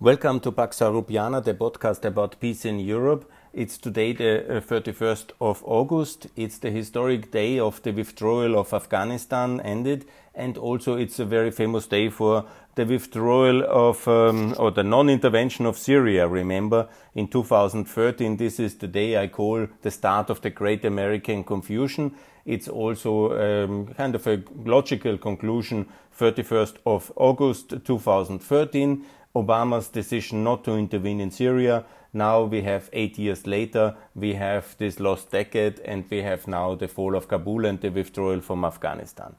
Welcome to Pax Europiana, the podcast about peace in Europe. It's today the 31st uh, of August. It's the historic day of the withdrawal of Afghanistan ended, and also it's a very famous day for the withdrawal of um, or the non-intervention of Syria. Remember, in 2013, this is the day I call the start of the Great American Confusion. It's also um, kind of a logical conclusion. 31st of August 2013 Obama's decision not to intervene in Syria. Now we have eight years later, we have this lost decade, and we have now the fall of Kabul and the withdrawal from Afghanistan.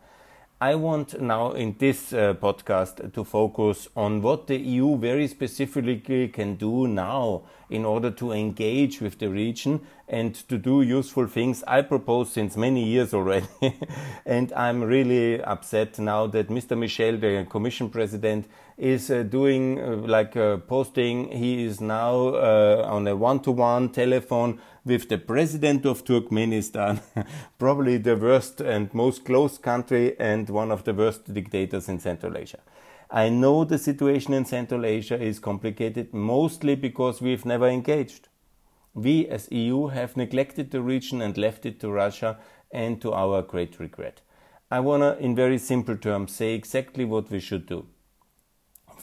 I want now in this uh, podcast to focus on what the EU very specifically can do now in order to engage with the region and to do useful things I propose since many years already. and I'm really upset now that Mr. Michel, the Commission President, is uh, doing uh, like uh, posting. He is now uh, on a one to one telephone with the president of Turkmenistan, probably the worst and most closed country and one of the worst dictators in Central Asia. I know the situation in Central Asia is complicated mostly because we've never engaged. We as EU have neglected the region and left it to Russia and to our great regret. I want to, in very simple terms, say exactly what we should do.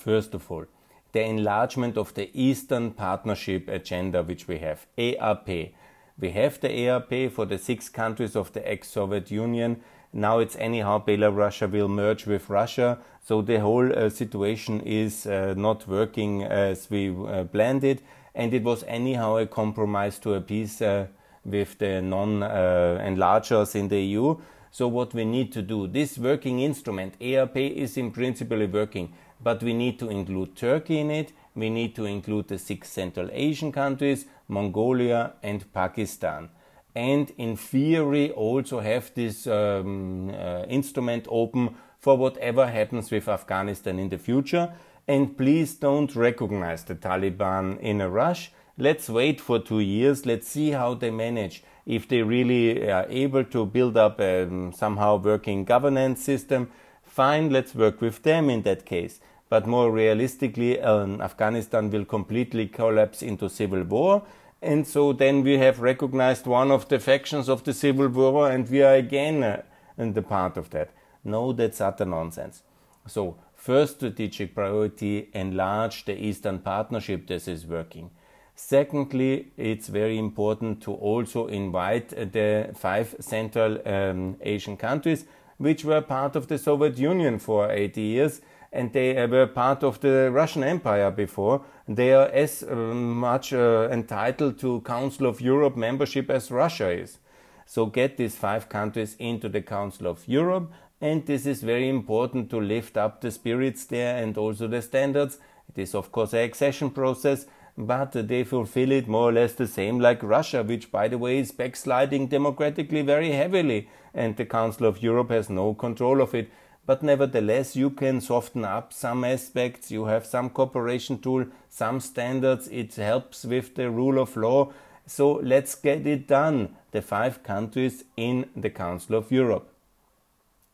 First of all, the enlargement of the Eastern Partnership agenda which we have, EAP. We have the EAP for the six countries of the ex-Soviet Union. Now it's anyhow Belarus will merge with Russia, so the whole uh, situation is uh, not working as we uh, planned it, and it was anyhow a compromise to a peace uh, with the non-enlargers uh, in the EU. So what we need to do, this working instrument, EAP, is in principle working but we need to include Turkey in it. We need to include the six Central Asian countries, Mongolia and Pakistan. And in theory, also have this um, uh, instrument open for whatever happens with Afghanistan in the future. And please don't recognize the Taliban in a rush. Let's wait for two years. Let's see how they manage. If they really are able to build up a um, somehow working governance system, fine, let's work with them in that case. But more realistically, um, Afghanistan will completely collapse into civil war. And so then we have recognized one of the factions of the civil war and we are again uh, in the part of that. No, that's utter nonsense. So, first strategic priority, enlarge the Eastern Partnership. This is working. Secondly, it's very important to also invite the five Central um, Asian countries which were part of the Soviet Union for 80 years and they were part of the Russian Empire before. They are as uh, much uh, entitled to Council of Europe membership as Russia is. So get these five countries into the Council of Europe, and this is very important to lift up the spirits there and also the standards. It is of course a accession process, but they fulfill it more or less the same like Russia, which by the way is backsliding democratically very heavily, and the Council of Europe has no control of it. But nevertheless, you can soften up some aspects. You have some cooperation tool, some standards. It helps with the rule of law. So let's get it done. The five countries in the Council of Europe.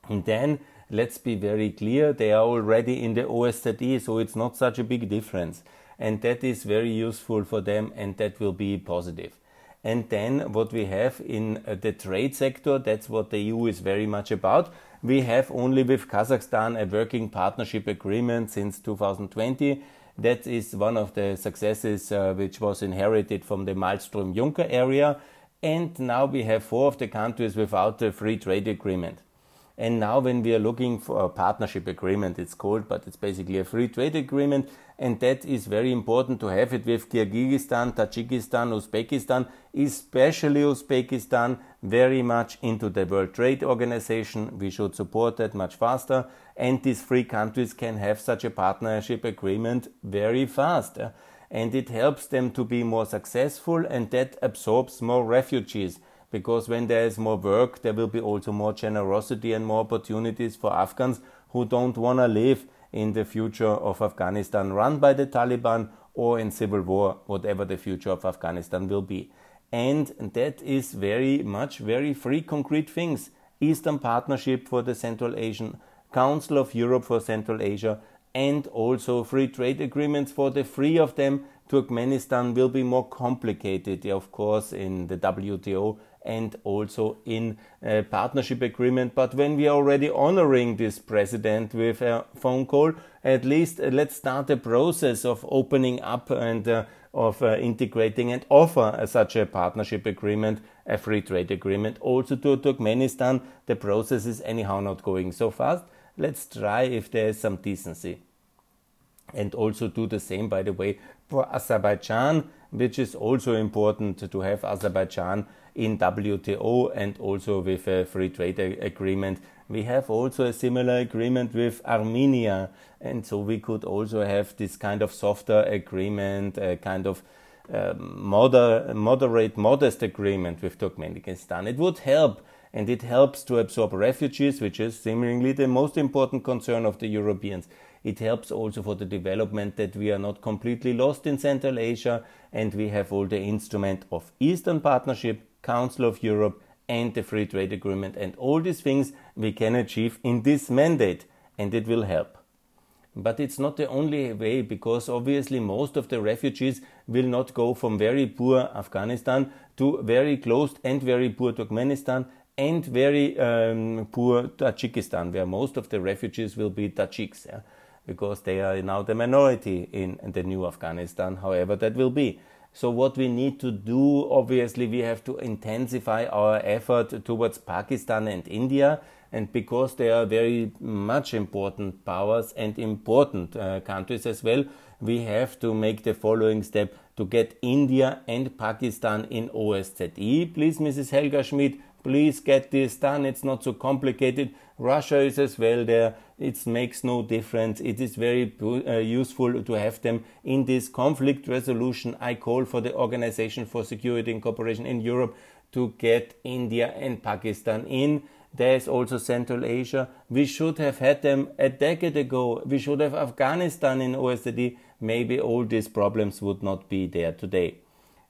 And then let's be very clear, they are already in the OSCE, so it's not such a big difference and that is very useful for them and that will be positive. And then what we have in uh, the trade sector, that's what the EU is very much about. We have only with Kazakhstan a working partnership agreement since 2020. That is one of the successes uh, which was inherited from the Malmström Juncker area. And now we have four of the countries without a free trade agreement. And now, when we are looking for a partnership agreement, it's called, but it's basically a free trade agreement, and that is very important to have it with Kyrgyzstan, Tajikistan, Uzbekistan, especially Uzbekistan, very much into the World Trade Organization. We should support that much faster, and these three countries can have such a partnership agreement very fast. And it helps them to be more successful, and that absorbs more refugees because when there is more work, there will be also more generosity and more opportunities for Afghans who don't want to live in the future of Afghanistan run by the Taliban or in civil war, whatever the future of Afghanistan will be. And that is very much very free concrete things. Eastern Partnership for the Central Asian, Council of Europe for Central Asia, and also free trade agreements for the three of them. Turkmenistan will be more complicated, of course, in the WTO and also in a partnership agreement. But when we are already honoring this president with a phone call, at least uh, let's start a process of opening up and uh, of uh, integrating and offer such a partnership agreement, a free trade agreement, also to Turkmenistan. The process is anyhow not going so fast. Let's try if there is some decency. And also do the same, by the way, for Azerbaijan, which is also important to have Azerbaijan in WTO and also with a free trade agreement. We have also a similar agreement with Armenia, and so we could also have this kind of softer agreement, a kind of uh, moder- moderate, modest agreement with Turkmenistan. It would help, and it helps to absorb refugees, which is seemingly the most important concern of the Europeans. It helps also for the development that we are not completely lost in Central Asia, and we have all the instrument of Eastern Partnership, Council of Europe, and the Free Trade Agreement. And all these things we can achieve in this mandate, and it will help. But it's not the only way because obviously most of the refugees will not go from very poor Afghanistan to very closed and very poor Turkmenistan and very um, poor Tajikistan, where most of the refugees will be Tajiks, yeah? Because they are now the minority in, the new Afghanistan, however that will be. So, what we need to do, obviously, we have to intensify our effort towards Pakistan and India. And because they are very much important powers and important uh, countries as well, we have to make the following step to get India and Pakistan in OSZE. Please, Mrs. Helga Schmid, please get this done. It's not so complicated. Russia is as well there. It makes no difference. It is very uh, useful to have them in this conflict resolution. I call for the Organization for Security and Cooperation in Europe to get India and Pakistan in. There is also Central Asia. We should have had them a decade ago. We should have Afghanistan in OSCE. Maybe all these problems would not be there today.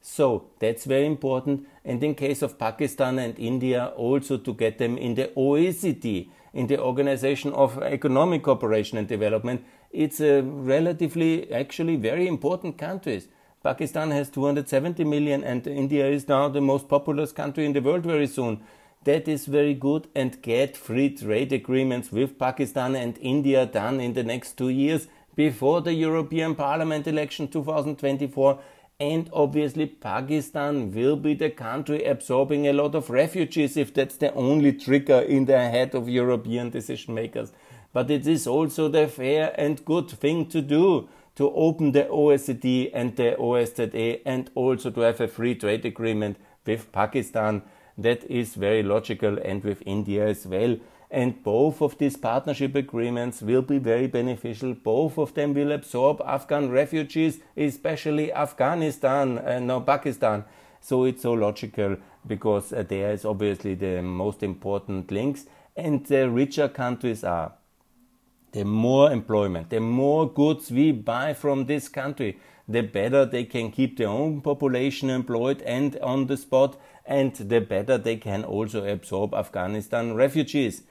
So that's very important. And in case of Pakistan and India, also to get them in the OECD, in the Organization of Economic Cooperation and Development, it's a relatively, actually very important countries. Pakistan has 270 million and India is now the most populous country in the world very soon. That is very good and get free trade agreements with Pakistan and India done in the next two years before the European Parliament election 2024 and obviously, Pakistan will be the country absorbing a lot of refugees if that's the only trigger in the head of European decision makers. But it is also the fair and good thing to do to open the OECD and the OSZE and also to have a free trade agreement with Pakistan. That is very logical and with India as well and both of these partnership agreements will be very beneficial. Both of them will absorb Afghan refugees, especially Afghanistan and now Pakistan. So it's so logical because uh, there is obviously the most important links, and the richer countries are. The more employment, the more goods we buy from this country, the better they can keep their own population employed and on the spot, and the better they can also absorb Afghanistan refugees.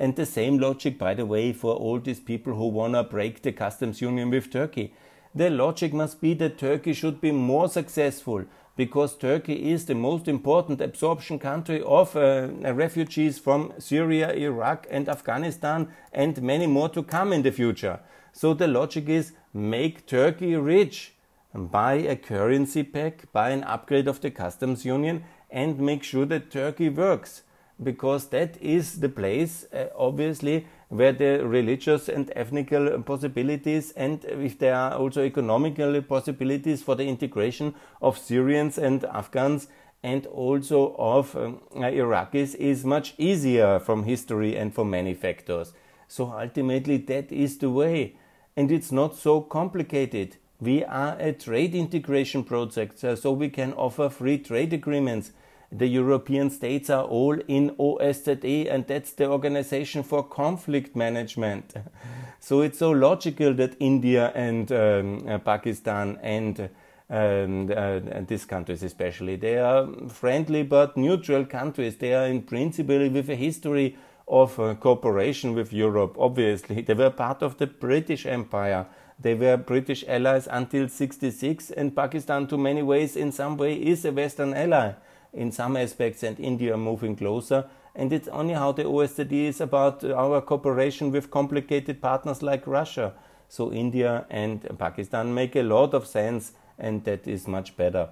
And the same logic, by the way, for all these people who want to break the customs union with Turkey. The logic must be that Turkey should be more successful because Turkey is the most important absorption country of uh, refugees from Syria, Iraq, and Afghanistan, and many more to come in the future. So the logic is make Turkey rich, buy a currency pack, buy an upgrade of the customs union, and make sure that Turkey works because that is the place, uh, obviously, where the religious and ethnical possibilities and if there are also economical possibilities for the integration of Syrians and Afghans and also of um, Iraqis is much easier from history and from many factors. So ultimately, that is the way. And it's not so complicated. We are a trade integration project, so we can offer free trade agreements the European states are all in OSZE, and that's the Organization for Conflict Management. so it's so logical that India and um, uh, Pakistan and um, uh, these countries especially they are friendly but neutral countries. They are in principle with a history of uh, cooperation with Europe. Obviously, they were part of the British Empire. They were British allies until 66, and Pakistan, to many ways, in some way, is a Western ally in some aspects, and India moving closer. And it's only how the OSCE is about our cooperation with complicated partners like Russia. So India and Pakistan make a lot of sense, and that is much better.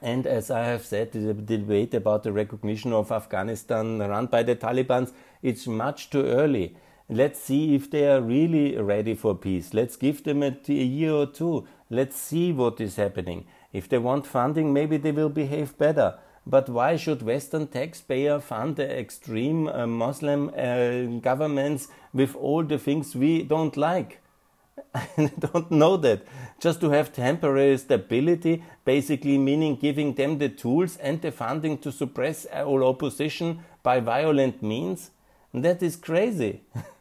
And as I have said, the debate about the recognition of Afghanistan run by the Taliban, it's much too early. Let's see if they are really ready for peace. Let's give them a, a year or two. Let's see what is happening. If they want funding, maybe they will behave better. But why should Western taxpayer fund the extreme uh, Muslim uh, governments with all the things we don't like? I don't know that. Just to have temporary stability, basically meaning giving them the tools and the funding to suppress all opposition by violent means? That is crazy.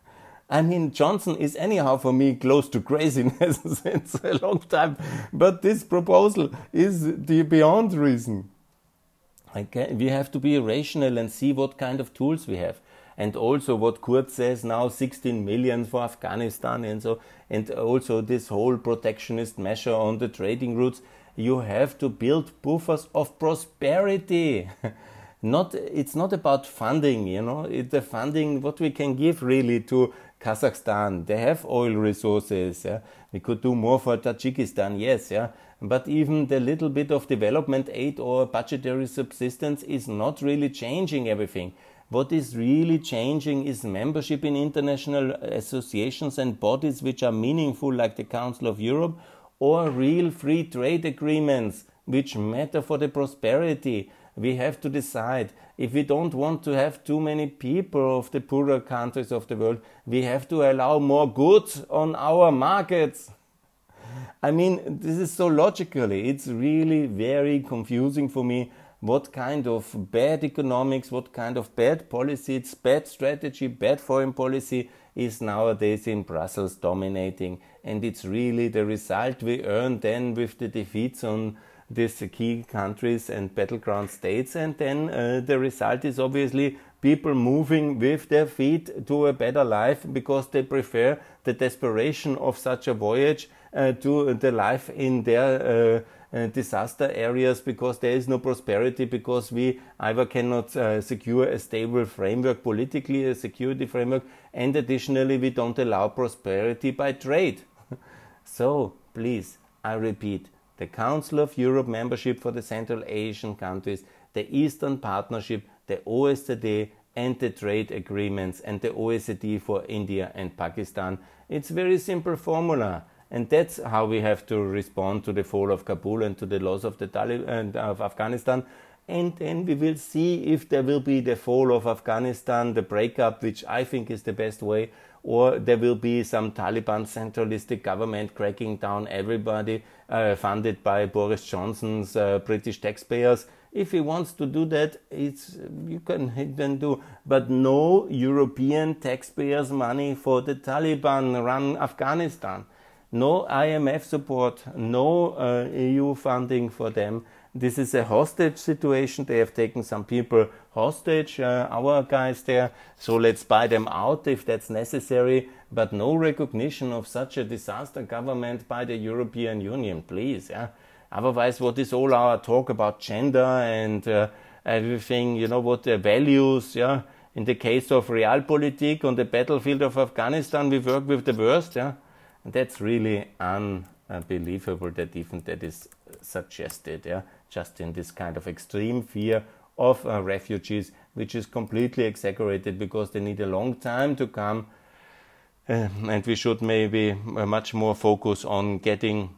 I mean, Johnson is anyhow for me close to craziness since a long time, but this proposal is the beyond reason. Okay, we have to be rational and see what kind of tools we have. And also what Kurz says now 16 million for Afghanistan and so and also this whole protectionist measure on the trading routes. You have to build buffers of prosperity. Not it's not about funding you know. It's the funding what we can give really to Kazakhstan they have oil resources yeah? we could do more for Tajikistan yes yeah but even the little bit of development aid or budgetary subsistence is not really changing everything what is really changing is membership in international associations and bodies which are meaningful, like the Council of Europe, or real free trade agreements which matter for the prosperity. We have to decide if we don't want to have too many people of the poorer countries of the world, we have to allow more goods on our markets. I mean, this is so logically, it's really very confusing for me what kind of bad economics, what kind of bad policy, it's bad strategy, bad foreign policy is nowadays in Brussels dominating. And it's really the result we earn then with the defeats on these key countries and battleground states. And then uh, the result is obviously people moving with their feet to a better life because they prefer the desperation of such a voyage uh, to the life in their uh, uh, disaster areas because there is no prosperity because we either cannot uh, secure a stable framework politically, a security framework, and additionally we don't allow prosperity by trade. so please, I repeat, the Council of Europe membership for the Central Asian countries, the Eastern Partnership, the OSCE, and the trade agreements and the OECD for India and Pakistan. It's very simple formula. And that's how we have to respond to the fall of Kabul and to the loss of the Taliban of Afghanistan. And then we will see if there will be the fall of Afghanistan, the breakup, which I think is the best way, or there will be some Taliban centralistic government cracking down everybody, uh, funded by Boris Johnson's uh, British taxpayers. If he wants to do that, it's you can then do, but no European taxpayers' money for the Taliban-run Afghanistan no IMF support, no uh, EU funding for them. This is a hostage situation. They have taken some people hostage, uh, our guys there. So let's buy them out if that's necessary. But no recognition of such a disaster government by the European Union, please. Yeah? Otherwise, what is all our talk about gender and uh, everything? You know what the values? Yeah. In the case of realpolitik on the battlefield of Afghanistan, we work with the worst. Yeah and that's really unbelievable that even that is suggested, yeah, just in this kind of extreme fear of uh, refugees, which is completely exaggerated because they need a long time to come. Uh, and we should maybe uh, much more focus on getting,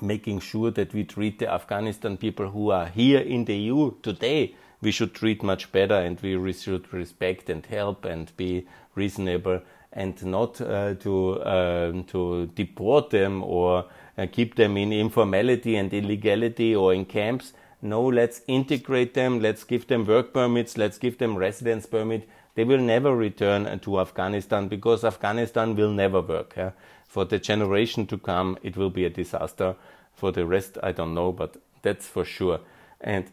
making sure that we treat the Afghanistan people who are here in the EU today. We should treat much better, and we should respect and help and be reasonable and not uh, to um, to deport them or keep them in informality and illegality or in camps. No, let's integrate them. Let's give them work permits. Let's give them residence permit. They will never return to Afghanistan because Afghanistan will never work. Yeah? For the generation to come, it will be a disaster. For the rest, I don't know, but that's for sure. And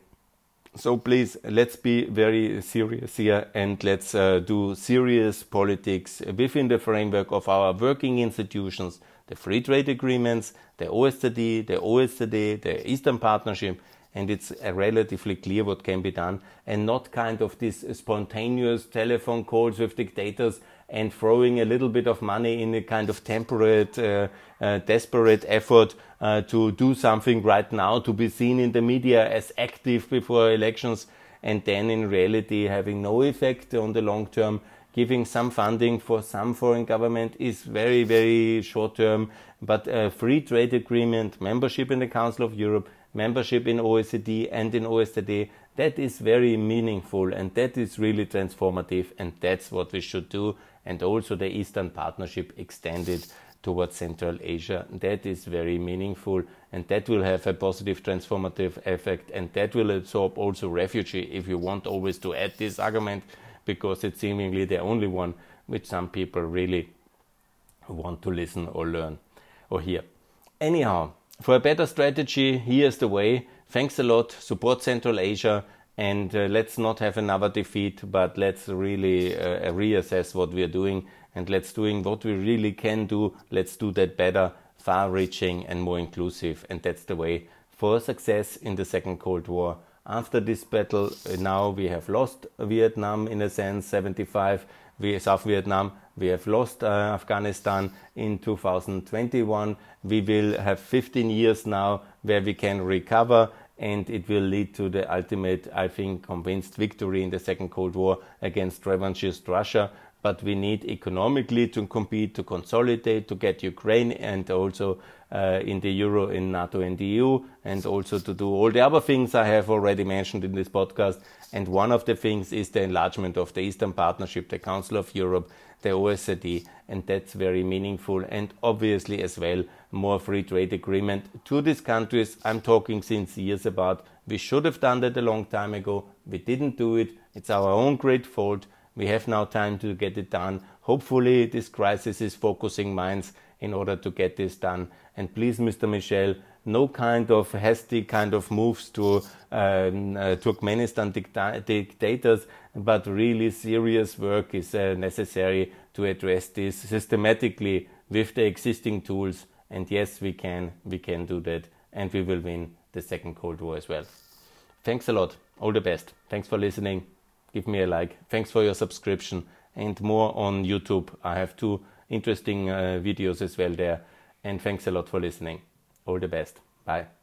So please, let's be very serious here and let's uh, do serious politics within the framework of our working institutions, the free trade agreements, the OSCE, the OECD, the Eastern Partnership, and it's relatively clear what can be done and not kind of these spontaneous telephone calls with dictators and throwing a little bit of money in a kind of temporary, uh, uh, desperate effort uh, to do something right now, to be seen in the media as active before elections, and then in reality having no effect on the long term. Giving some funding for some foreign government is very, very short term, but a free trade agreement, membership in the Council of Europe, membership in OECD and in OSCE, that is very meaningful and that is really transformative, and that's what we should do. And also the Eastern Partnership extended towards Central Asia. That is very meaningful and that will have a positive transformative effect and that will absorb also refugee if you want always to add this argument because it's seemingly the only one which some people really want to listen or learn or hear. Anyhow, for a better strategy, here's the way. Thanks a lot. Support Central Asia and uh, let's not have another defeat, but let's really uh, reassess what we are doing and let's doing what we really can do. Let's do that better, far-reaching and more inclusive, and that's the way for success in the Second Cold War. After this battle, uh, now we have lost Vietnam in a sense, 75. We South Vietnam. We have lost uh, Afghanistan in 2021. We will have 15 years now where we can recover and it will lead to the ultimate, I think, convinced victory in the Second Cold War against revanchist Russia. But we need economically to compete, to consolidate, to get Ukraine and also uh, in the Euro, in NATO and the EU, and also to do all the other things I have already mentioned in this podcast. And one of the things is the enlargement of the Eastern Partnership, the Council of Europe, the OECD, and that's very meaningful. And obviously, as well, more free trade agreement to these countries. I'm talking since years about. We should have done that a long time ago. We didn't do it. It's our own great fault. We have now time to get it done. Hopefully, this crisis is focusing minds in order to get this done. And please, Mr. Michel, no kind of hasty kind of moves to um, uh, Turkmenistan dicta- dictators, but really serious work is uh, necessary to address this systematically with the existing tools. And yes, we can, we can do that, and we will win the second Cold War as well. Thanks a lot. All the best. Thanks for listening. Give me a like. Thanks for your subscription and more on YouTube. I have two interesting uh, videos as well there. And thanks a lot for listening. All the best. Bye.